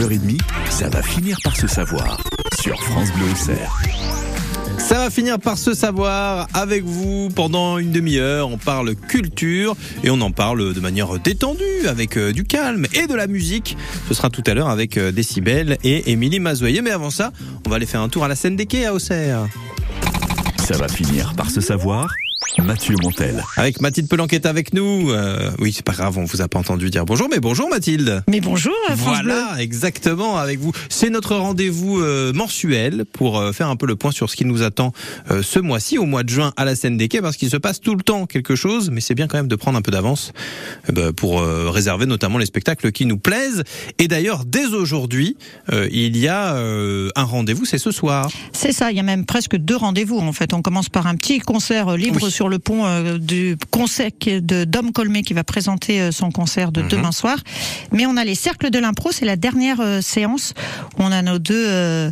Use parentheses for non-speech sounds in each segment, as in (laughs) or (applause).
9h30, ça va finir par se savoir sur France Bleu Auxerre. Ça va finir par se savoir avec vous pendant une demi-heure. On parle culture et on en parle de manière détendue avec euh, du calme et de la musique. Ce sera tout à l'heure avec euh, Décibel et Émilie Mazoyer. Mais avant ça, on va aller faire un tour à la scène des quais à Auxerre. Ça va finir par se savoir Mathieu Montel. Avec Mathilde Pelan qui est avec nous. Euh, oui, c'est pas grave, on vous a pas entendu dire bonjour, mais bonjour Mathilde. Mais bonjour, France Voilà, exactement, avec vous. C'est notre rendez-vous euh, mensuel pour euh, faire un peu le point sur ce qui nous attend euh, ce mois-ci, au mois de juin, à la scène des quais, parce qu'il se passe tout le temps quelque chose, mais c'est bien quand même de prendre un peu d'avance euh, bah, pour euh, réserver notamment les spectacles qui nous plaisent. Et d'ailleurs, dès aujourd'hui, euh, il y a euh, un rendez-vous, c'est ce soir. C'est ça, il y a même presque deux rendez-vous en fait. On commence par un petit concert euh, libre Oui. sur le pont euh, du concert de Dom Colmé qui va présenter euh, son concert de Mhm. demain soir. Mais on a les cercles de l'impro, c'est la dernière euh, séance. On a nos deux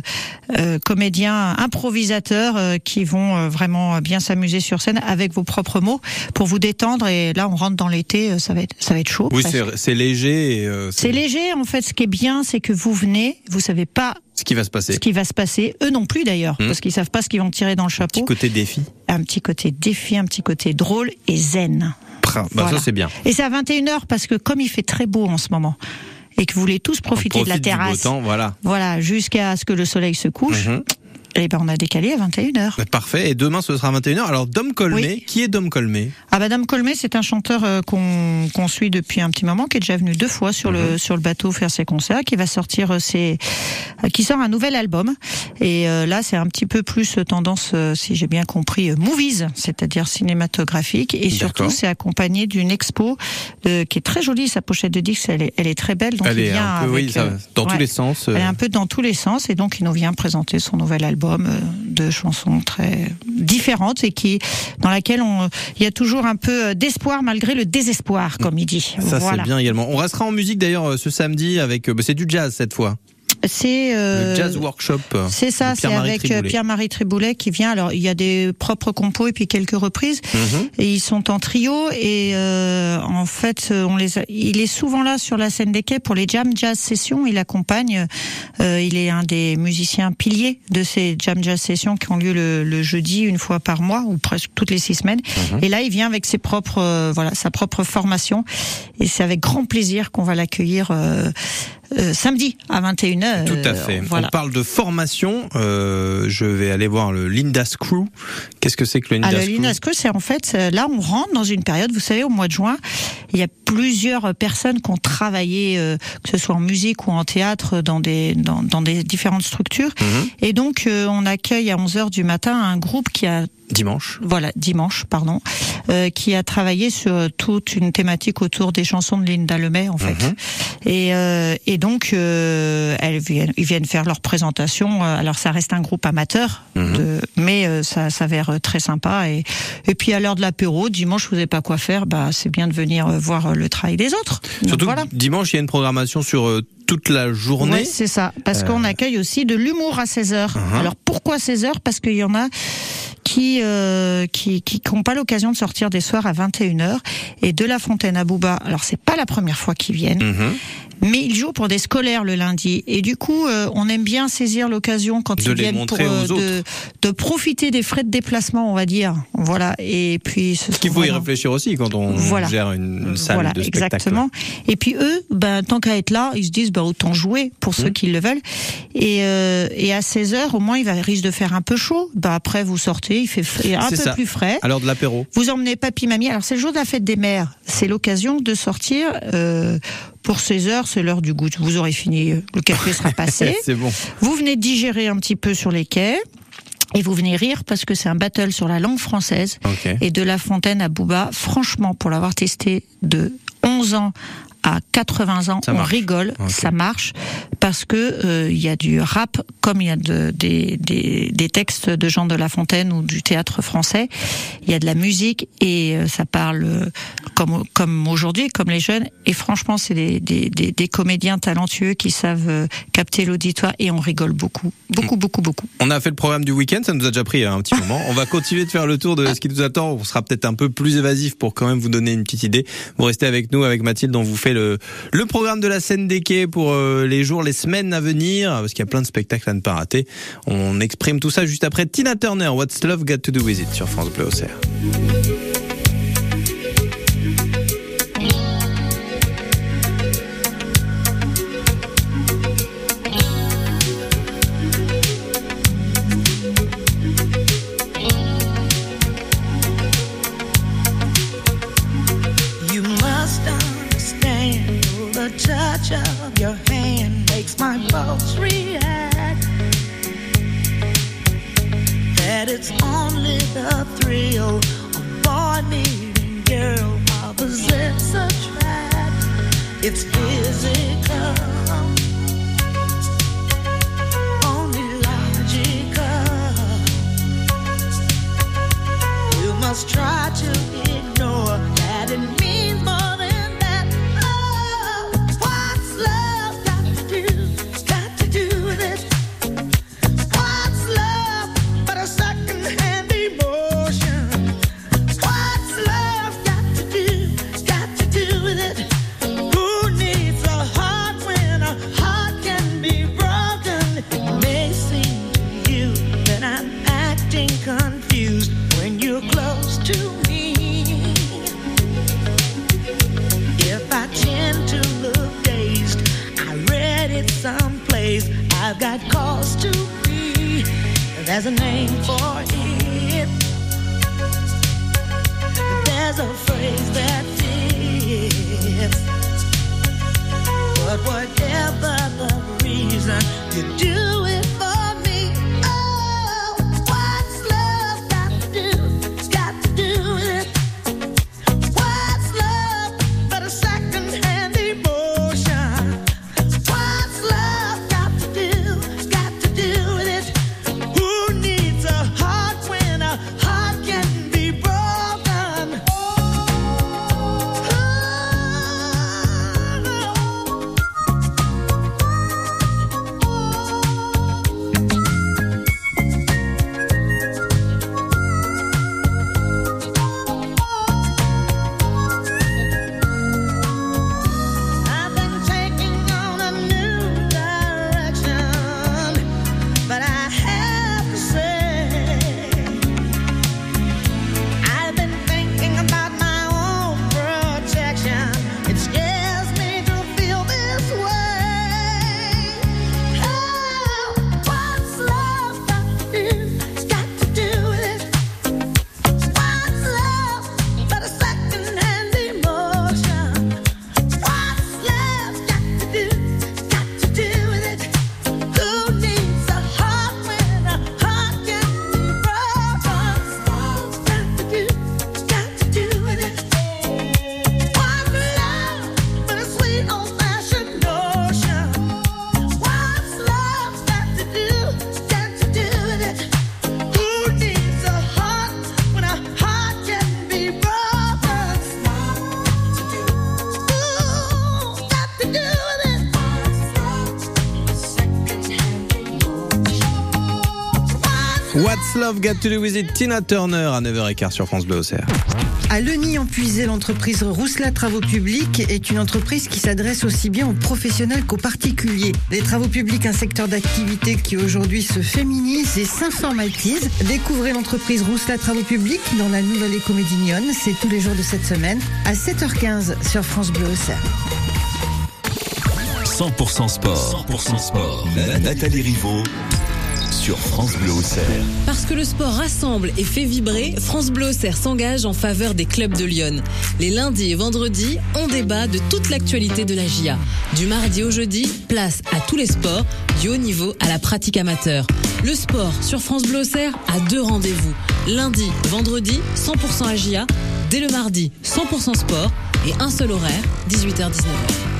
comédiens improvisateurs qui vont vraiment bien s'amuser sur scène avec vos propres mots pour vous détendre. Et là, on rentre dans l'été, ça va être ça va être chaud. Oui, c'est léger. C'est léger en fait. Ce qui est bien, c'est que vous venez, vous savez pas qui va se passer. ce qui va se passer. Eux non plus d'ailleurs, Mhm. parce qu'ils savent pas ce qu'ils vont tirer dans le Petit chapeau. côté défi. Un petit côté défi, un petit côté drôle et zen. Bah, Voilà. Ça, c'est bien. Et c'est à 21h parce que comme il fait très beau en ce moment et que vous voulez tous profiter de la terrasse, temps, voilà. voilà, jusqu'à ce que le soleil se couche, Mhm. Et ben on a décalé à 21h. Parfait. Et demain, ce sera 21h. Alors, Dom Colmé, Oui. qui est Dom Colmé? Ah Madame Colmé, c'est un chanteur euh, qu'on qu'on suit depuis un petit moment, qui est déjà venu deux fois sur le sur le bateau faire ses concerts, qui va sortir euh, ses, euh, qui sort un nouvel album. Et euh, là, c'est un petit peu plus euh, tendance, si j'ai bien compris, movies, c'est-à-dire cinématographique. Et surtout, c'est accompagné d'une expo euh, qui est très jolie. Sa pochette de disque, elle est, elle est très belle. Donc Elle il est vient un peu, oui, ça- dans tous les sens. Elle est un peu dans tous les sens et donc il nous vient présenter son nouvel album euh, de chansons très différentes et qui dans laquelle on il y a toujours un peu euh, d'espoir malgré le désespoir comme il dit. Ça, voilà. c'est bien également. On restera en musique d'ailleurs euh, ce samedi avec. bah, c'est du jazz cette fois. C'est euh, le Jazz Workshop. c'est ça, c'est avec euh. Pierre-Marie Triboulet qui vient. Alors il y a des propres compos et puis quelques reprises. Mhm. Et ils sont en trio et euh, en fait, on les a- il est souvent là sur la scène des quais pour les jam jazz sessions. Il accompagne, euh, il est un des musiciens piliers de ces jam jazz sessions qui ont lieu le, le jeudi une fois par mois ou presque toutes les six semaines. Mhm. Et là, il vient avec ses propres, euh, voilà, sa propre formation. Et c'est avec grand plaisir qu'on va l'accueillir. euh, euh, samedi à 21h. Tout à fait. Voilà. On parle de formation. Euh, je vais aller voir le Linda's Crew. Qu'est-ce que c'est que le Ah, Linda's le Crew Linasco, c'est en fait, euh, là, on rentre dans une période, vous savez, au mois de juin, il y a plusieurs personnes qui ont travaillé, euh, que ce soit en musique ou en théâtre, dans des, dans, dans des différentes structures. Mhm. Et donc, euh, on accueille à 11h du matin un groupe qui a Dimanche. voilà, dimanche, pardon, euh, qui a travaillé sur toute une thématique autour des chansons de Linda Lemay, en fait. Mhm. Et, euh, et donc, euh, elles viennent, ils viennent faire leur présentation. Euh, Alors, ça reste un groupe amateur, Mhm. de, mais euh, ça s'avère euh, très sympa. Et, et puis, à l'heure de l'apéro, dimanche, vous n'avez pas quoi faire, bah, c'est bien de venir voir le travail des autres. Donc, Surtout voilà. dimanche, il y a une programmation sur toute la journée. Ouais, c'est ça. Parce qu'on accueille aussi de l'humour à 16h. Uh-huh. Alors pourquoi 16h Parce qu'il y en a qui euh, qui n'ont pas l'occasion de sortir des soirs à 21h et de la Fontaine à Bouba. Alors c'est pas la première fois qu'ils viennent, Mhm. Mais ils jouent pour des scolaires le lundi et du coup euh, on aime bien saisir l'occasion quand De ils viennent pour euh, de, de profiter des frais de déplacement, on va dire. Voilà. Et puis ce Ce qu'il faut y réfléchir aussi quand on Voilà. gère une, salle voilà, de spectacle. exactement. Et puis eux, ben, tant qu'à être là, ils se disent ben, autant jouer pour Mmh. ceux qui le veulent. Et, euh, et à 16 heures, au moins, il va risque de faire un peu chaud. Ben, après, vous sortez, il fait un peu ça. plus frais. L'heure de l'apéro. Vous emmenez papy, mamie. Alors c'est le jour de la fête des mères. C'est l'occasion de sortir. Pour 16 heures, c'est l'heure du goût. Vous aurez fini, euh, le café sera passé. (laughs) c'est bon. Vous venez digérer un petit peu sur les quais. Et vous venez rire parce que c'est un battle sur la langue française et de La Fontaine à Bouba. Franchement, pour l'avoir testé de 11 ans à 80 ans, Ça on marche. rigole, ça marche, parce que euh, il y a du rap comme il y a de, des, des, des textes de Jean de La Fontaine ou du théâtre français. Il y a de la musique et euh, ça parle euh, comme comme aujourd'hui, comme les jeunes. Et franchement, c'est des, des, des, comédiens talentueux qui savent capter l'auditoire et on rigole beaucoup, beaucoup, beaucoup, beaucoup. On a fait le programme du week-end, ça nous a déjà pris hein, un petit moment. On va continuer de faire le tour de ce qui nous attend. On sera peut-être un peu plus évasif pour quand même vous donner une petite idée. Vous restez avec nous, avec Mathilde, on vous fait le, le programme de la scène des quais pour euh, les jours, les semaines à venir, parce qu'il y a plein de spectacles à ne pas rater. On exprime tout ça juste après Tina Turner, What's Love Got to Do With It sur France Bleu Auxerre. Of boy meeting girl. It's physical, only logical. You must try to What's Love Got to Do With It Tina Turner à 9h15 sur France Bleu Auxerre. À Leny en Puisé, l'entreprise Rousselat Travaux Publics est une entreprise qui s'adresse aussi bien aux professionnels qu'aux particuliers. Les travaux publics, un secteur d'activité qui aujourd'hui se féminise et s'informatise. Découvrez l'entreprise Rousselat Travaux Publics dans la nouvelle Écomédignonne. C'est tous les jours de cette semaine à 7h15 sur France Bleu Auxerre. 100% sport. 100% sport. Nathalie Rivaud sur France Bleu Auxerre. Parce que le sport rassemble et fait vibrer, France Bleu Auxerre s'engage en faveur des clubs de Lyon. Les lundis et vendredis, on débat de toute l'actualité de la GIA. Du mardi au jeudi, place à tous les sports, du haut niveau à la pratique amateur. Le sport sur France Bleu Auxerre a deux rendez-vous. Lundi, vendredi, 100% AGIA. Dès le mardi, 100% sport. Et un seul horaire, 18h-19h.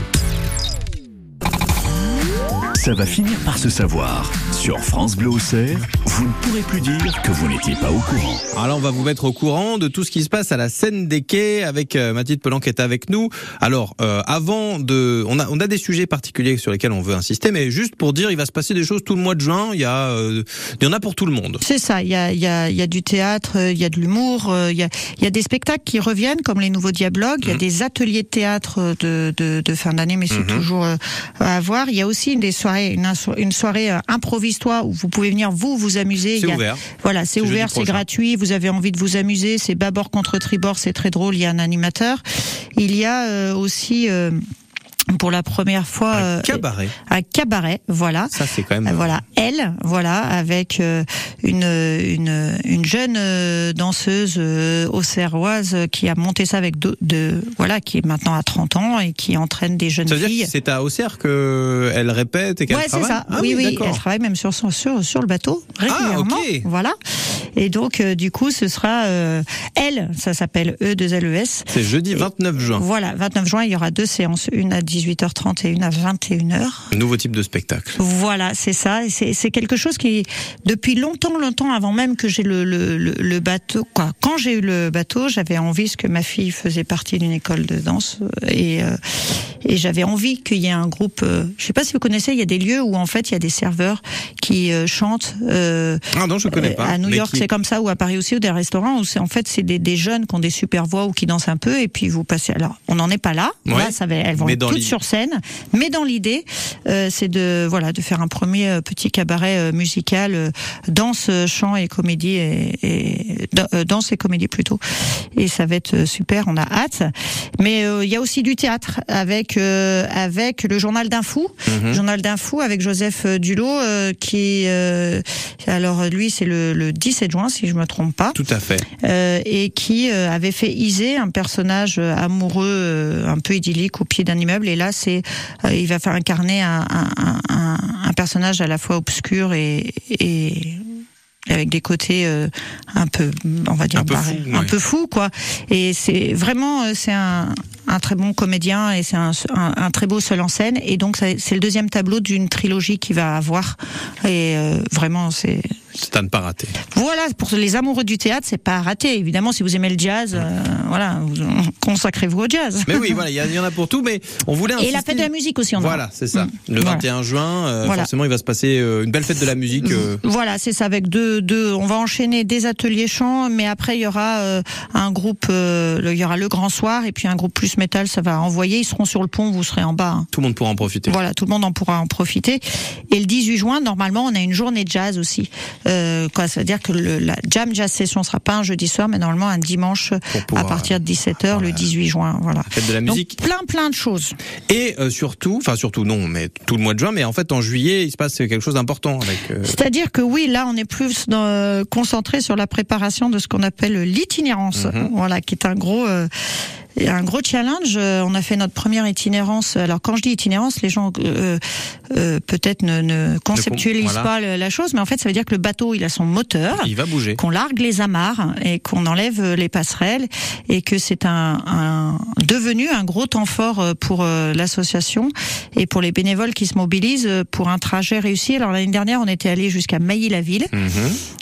Ça va finir par se savoir Sur France Bleu Auxerre, vous ne pourrez plus dire que vous n'étiez pas au courant. Alors là, on va vous mettre au courant de tout ce qui se passe à la scène des quais avec euh, Mathilde Pelan qui est avec nous. Alors, euh, avant de, on a, on a des sujets particuliers sur lesquels on veut insister, mais juste pour dire, il va se passer des choses tout le mois de juin. Il y a, euh, il y en a pour tout le monde. C'est ça, il y a, il y, a, il y a du théâtre, euh, il y a de l'humour, euh, il y a, il y a des spectacles qui reviennent comme les nouveaux dialogues, il y a des ateliers de théâtre de, de, de fin d'année, mais c'est Mhm. toujours à voir. Il y a aussi des soirées, une, soirée euh, improvise-toi où vous pouvez venir vous vous amuser. C'est ouvert. Voilà, c'est ouvert, c'est gratuit. Vous avez envie de vous amuser, c'est bâbord contre tribord, c'est très drôle. Il y a un animateur. Il y a euh, aussi euh, pour la première fois Un euh, cabaret. un cabaret, voilà. Ça, c'est quand même. Euh, Voilà, elle, voilà, avec euh, une, une, une jeune euh, danseuse euh, auxerroise qui a monté ça avec de, de- voilà, qui est maintenant à 30 ans et qui entraîne des jeunes Ça veut filles. c'est à Auxerre que elle répète et qu'elle Ouais, c'est travaille ça. Ah oui, oui, elle travaille même sur son sur sur le bateau régulièrement. Ah, ok. Voilà. Et donc euh, du coup, ce sera euh, elle, ça s'appelle E 2 LES. C'est jeudi Et- 29 juin. Voilà, 29 juin, il y aura deux séances, une à 18h30 et une à 21h. Nouveau type de spectacle. Voilà, c'est ça. C'est quelque chose qui, depuis longtemps, longtemps avant même que j'ai le, le, le, le bateau, quoi. Quand j'ai eu le bateau, j'avais envie, parce que ma fille faisait partie d'une école de danse, euh, et, euh, et j'avais envie qu'il y ait un groupe. euh, je sais pas si vous connaissez, il y a des lieux où en fait il y a des serveurs qui euh, chantent. euh, Ah non, je connais euh, pas. À New York, qui- c'est comme ça, ou à Paris aussi, ou des restaurants où c'est en fait c'est des, des jeunes qui ont des super voix ou qui dansent un peu, et puis vous passez. Alors, on n'en est pas là. Ouais. Là, ça va, elles vont Mais être dans toutes. Sur scène. Mais dans l'idée, c'est de voilà de faire un premier euh, petit cabaret euh, musical, euh, danse, euh, chant et comédie et, et da- euh, danse et comédie plutôt. Et ça va être euh, super. On a hâte. Mais euh, il y a aussi du théâtre avec euh, avec le journal d'un fou, Mhm. journal d'un fou avec Joseph euh, Dulot euh, qui euh, alors lui c'est le, le 17 juin si je me trompe pas Tout à fait. euh, et qui euh, avait fait Isée, un personnage euh, amoureux euh, un peu idyllique au pied d'un immeuble. Et là, c'est euh, il va faire incarner un, un, un- un, un personnage à la fois obscur et, et avec des côtés euh, un peu, on va dire, Un peu fou, un ouais. peu fou, quoi. Et c'est vraiment, euh, c'est un, un très bon comédien et c'est un, très beau seul en scène. Et donc, c'est le deuxième tableau d'une trilogie qu'il va avoir. Et euh, vraiment, c'est C'est à ne pas rater. voilà, pour les amoureux du théâtre, c'est pas à rater. Évidemment, si vous aimez le jazz, euh, voilà, vous- consacrez-vous au jazz. Mais oui, voilà, il y, en a pour tout, mais on voulait Et insister. la fête de la musique aussi, on. Voilà, c'est ça. Mm. Le Voilà. 21 juin, euh, Voilà. forcément, il va se passer euh, une belle fête de la musique. euh, Voilà, c'est ça. Avec deux, deux, on va enchaîner des ateliers chant, mais après il y aura euh, un groupe, euh, il y aura le Grand Soir et puis un groupe plus métal. Ça va envoyer. Ils seront sur le pont, vous serez en bas. hein. tout le monde pourra en profiter. Voilà, tout le monde en pourra en profiter. Et le 18 juin, normalement, on a une journée de jazz aussi. Euh, quoi, ça veut dire que le, la jam jazz session sera pas un jeudi soir, mais normalement un dimanche pouvoir, à partir de 17h le voilà. 18 juin. Voilà. Fête de la Donc, musique. plein plein de choses. Et euh, surtout, enfin surtout non, mais tout le mois de juin, mais en fait en juillet, il se passe quelque chose d'important avec. euh, C'est-à-dire que oui, là, on est plus dans, euh, concentré sur la préparation de ce qu'on appelle l'itinérance, Mhm. voilà, qui est un gros. Un gros challenge. Euh, On a fait notre première itinérance. Alors quand je dis itinérance, les gens euh, euh, peut-être ne, ne conceptualisent voilà. pas la chose, mais en fait, ça veut dire que le bateau, il a son moteur. il va bouger. qu'on largue les amarres et qu'on enlève euh, les passerelles et que c'est un, un devenu un gros temps fort euh, pour l'association et pour les bénévoles qui se mobilisent pour un trajet réussi. Alors l'année dernière, on était allé jusqu'à Mailly-la-Ville Mhm.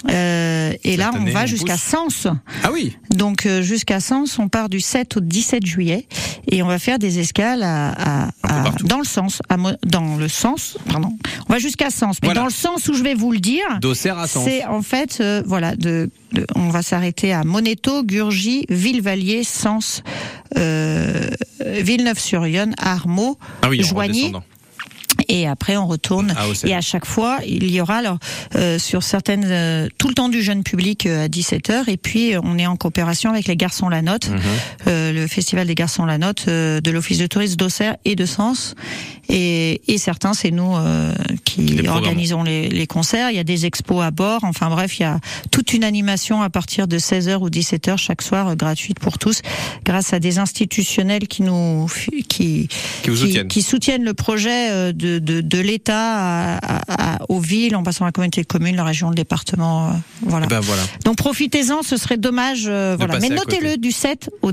euh, et là on année, va jusqu'à. Sens. Ah oui. Donc jusqu'à Sens, on part du 7 au 17 juillet et on va faire des escales à, dans le sens, à dans le sens, pardon. On va jusqu'à Sens, mais Voilà. dans le sens où je vais vous le dire. C'est en fait, euh, voilà, de, de- on va s'arrêter à Moneto, Gurgy, Villevallier, Sens, euh, Villeneuve-sur-Yonne, Armaux, Ah oui, Joigny. Et après, on retourne. Auxerre. Et à chaque fois, il y aura alors euh, sur certaines euh, tout le temps du jeune public euh, à 17h. Et puis, euh, on est en coopération avec les Garçons La Note, euh, le festival des Garçons La Note euh, de l'Office de tourisme d'Auxerre et de Sens. Et, et certains, c'est nous euh, Les qui organisons les, les concerts. Il y a des expos à bord. Enfin bref, il y a toute une animation à partir de 16h ou 17h chaque soir, gratuite pour tous, grâce à des institutionnels qui nous qui Qui soutiennent. qui soutiennent le projet euh, de, de, de l'État à- à- à- aux villes, en passant par la communauté de communes, la région, le département. euh, voilà. Eh Ben voilà. Donc profitez-en, ce serait dommage. euh, voilà. Mais à notez-le du 7 au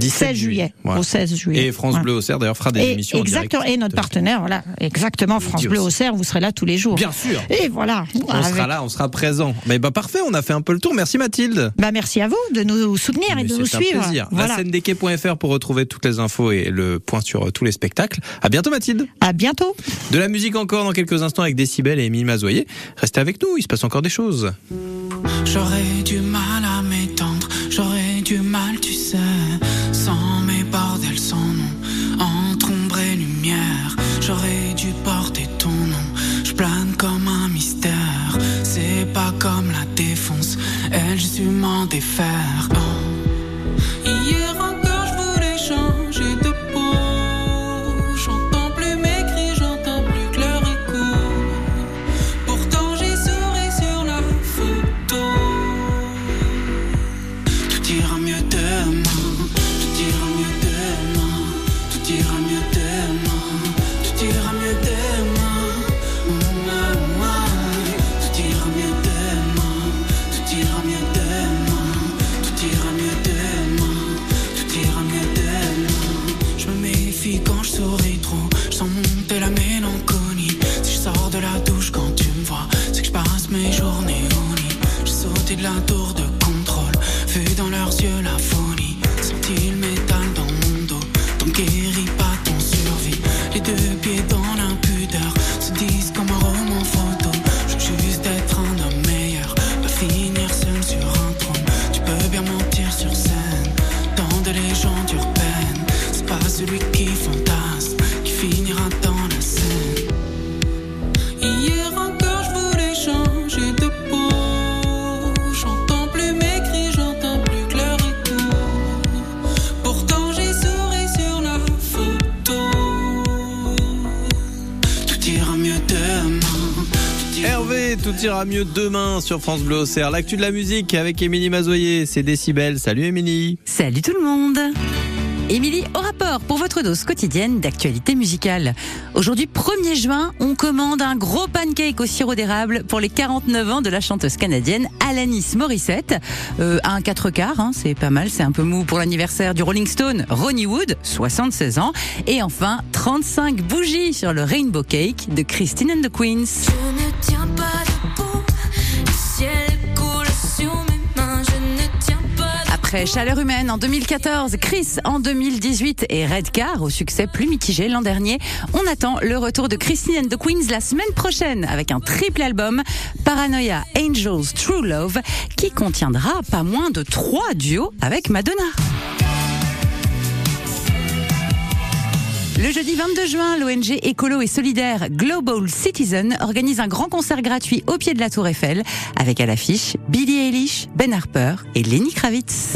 16 juillet. Voilà. Au 16 juillet. Et France Voilà. Bleu Auxerre d'ailleurs fera des Et, émissions en exactement, et notre partenaire, voilà, exactement, France Bleu. Auxerre, vous serez là tous les jours. Bien sûr. Et voilà. On Avec- sera là, on sera présent. Mais bah parfait, on a fait un peu le tour. Merci Mathilde. Bah, merci à vous de nous soutenir et de nous un suivre. plaisir. Voilà. La pour retrouver toutes les infos et le point sur tous les spectacles. À bientôt Mathilde. À bientôt. De la musique encore dans quelques instants avec Décibel et Émile Mazoyer. Restez avec nous, il se passe encore des choses. J'aurais du mal à m'étendre, j'aurais du mal, tu sais, sans mes bordels, sans nom, entre ombre et lumière. J'aurais dû porter ton nom, je plane comme un mystère. C'est pas comme la défonce, elle, je m'en défaire. Tout ira mieux demain. Tout ira Hervé, tout ira mieux demain sur France Bleu Auxerre. L'actu de la musique avec Émilie Mazoyer, c'est Décibel. Salut Émilie. Salut tout le monde Émilie, rapport pour votre dose quotidienne d'actualité musicale. Aujourd'hui, 1er juin, on commande un gros pancake au sirop d'érable pour les 49 ans de la chanteuse canadienne Alanis Morissette. Euh, un 4 quarts, hein, c'est pas mal, c'est un peu mou pour l'anniversaire du Rolling Stone Ronnie Wood, 76 ans. Et enfin, 35 bougies sur le Rainbow Cake de Christine and the Queens. Je ne tiens pas Après Chaleur humaine en 2014, Chris en 2018 et Redcar au succès plus mitigé l'an dernier, on attend le retour de Christine and the Queens la semaine prochaine avec un triple album Paranoia Angels True Love qui contiendra pas moins de trois duos avec Madonna. Le jeudi 22 juin, l'ONG écolo et solidaire Global Citizen organise un grand concert gratuit au pied de la Tour Eiffel avec à l'affiche Billie Eilish, Ben Harper et Lenny Kravitz.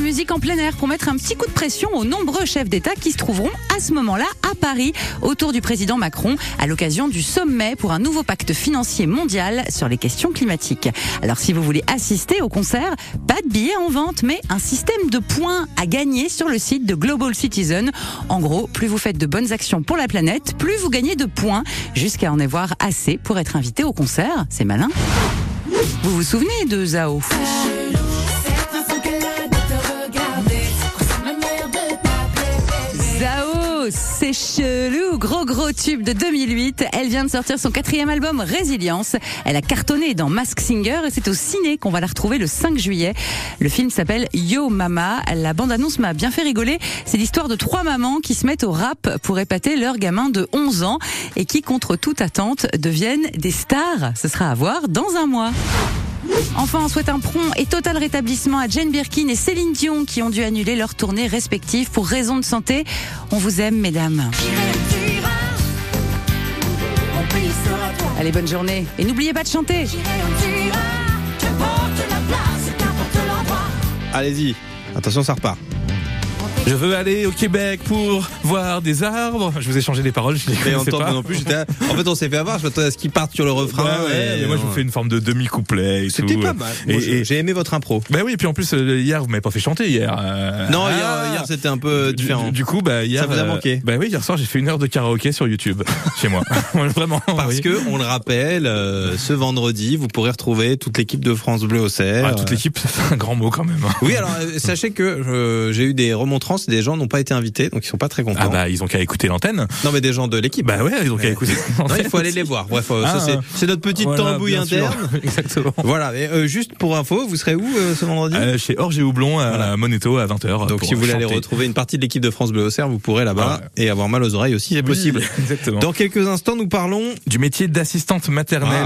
Musique en plein air pour mettre un petit coup de pression aux nombreux chefs d'État qui se trouveront à ce moment-là à Paris autour du président Macron à l'occasion du sommet pour un nouveau pacte financier mondial sur les questions climatiques. Alors si vous voulez assister au concert, pas de billets en vente mais un système de points à gagner sur le site de Global Citizen. En gros, plus vous faites de bonnes actions pour la planète, plus vous gagnez de points jusqu'à en avoir assez pour être invité au concert. C'est malin. Vous vous souvenez de Zao? C'est chelou, gros gros tube de 2008. Elle vient de sortir son quatrième album Résilience. Elle a cartonné dans Mask Singer et c'est au ciné qu'on va la retrouver le 5 juillet. Le film s'appelle Yo Mama. La bande-annonce m'a bien fait rigoler. C'est l'histoire de trois mamans qui se mettent au rap pour épater leur gamin de 11 ans et qui, contre toute attente, deviennent des stars. Ce sera à voir dans un mois. Enfin, on souhaite un prompt et total rétablissement à Jane Birkin et Céline Dion qui ont dû annuler leurs tournées respectives pour raison de santé. On vous aime, mesdames. Allez, bonne journée. Et n'oubliez pas de chanter. Allez-y, attention ça repart. Je veux aller au Québec pour voir des arbres. Je vous ai changé les paroles, je les connaissais pas. non plus. En fait, on s'est fait avoir. Je m'attendais à ce qu'ils partent sur le refrain. Ouais, ouais, et mais moi je vous fais une forme de demi-couplet et C'était pas mal. Moi, et- J'ai aimé votre impro. Bah oui, et puis en plus euh, hier vous m'avez pas fait chanter hier. euh, Non, ah. hier, hier, c'était un peu différent. Du, du coup, bah hier, Ça vous a euh, manqué Bah oui, hier soir j'ai fait une heure de karaoké sur YouTube (laughs) chez moi. (laughs) Vraiment. Parce oui. que, on le rappelle, euh, ce vendredi, vous pourrez retrouver toute l'équipe de France Bleu au Cerf. Ah, toute l'équipe, (laughs) c'est un grand mot quand même. hein. Oui, alors euh, sachez que euh, j'ai eu des remontrances, des gens n'ont pas été invités, donc ils sont pas très contents. Ah bah ils ont qu'à écouter l'antenne. Non, mais des gens de l'équipe. Bah ouais, ils ont qu'à écouter. Non, il faut aller les voir. Bref, euh, ça Ah, c'est- notre petite Voilà, tambouille interne. (laughs) Exactement. Voilà, et euh, juste pour info, vous serez où euh, ce vendredi? Euh, chez Orge et Houblon à Voilà. Moneto à 20h. Donc si vous voulez aller retrouver une partie de l'équipe de France Bleu au Cerf, vous pourrez là-bas Ah et avoir mal aux oreilles aussi, c'est possible. (laughs) Exactement. Dans quelques instants, nous parlons Du métier d'assistante maternelle.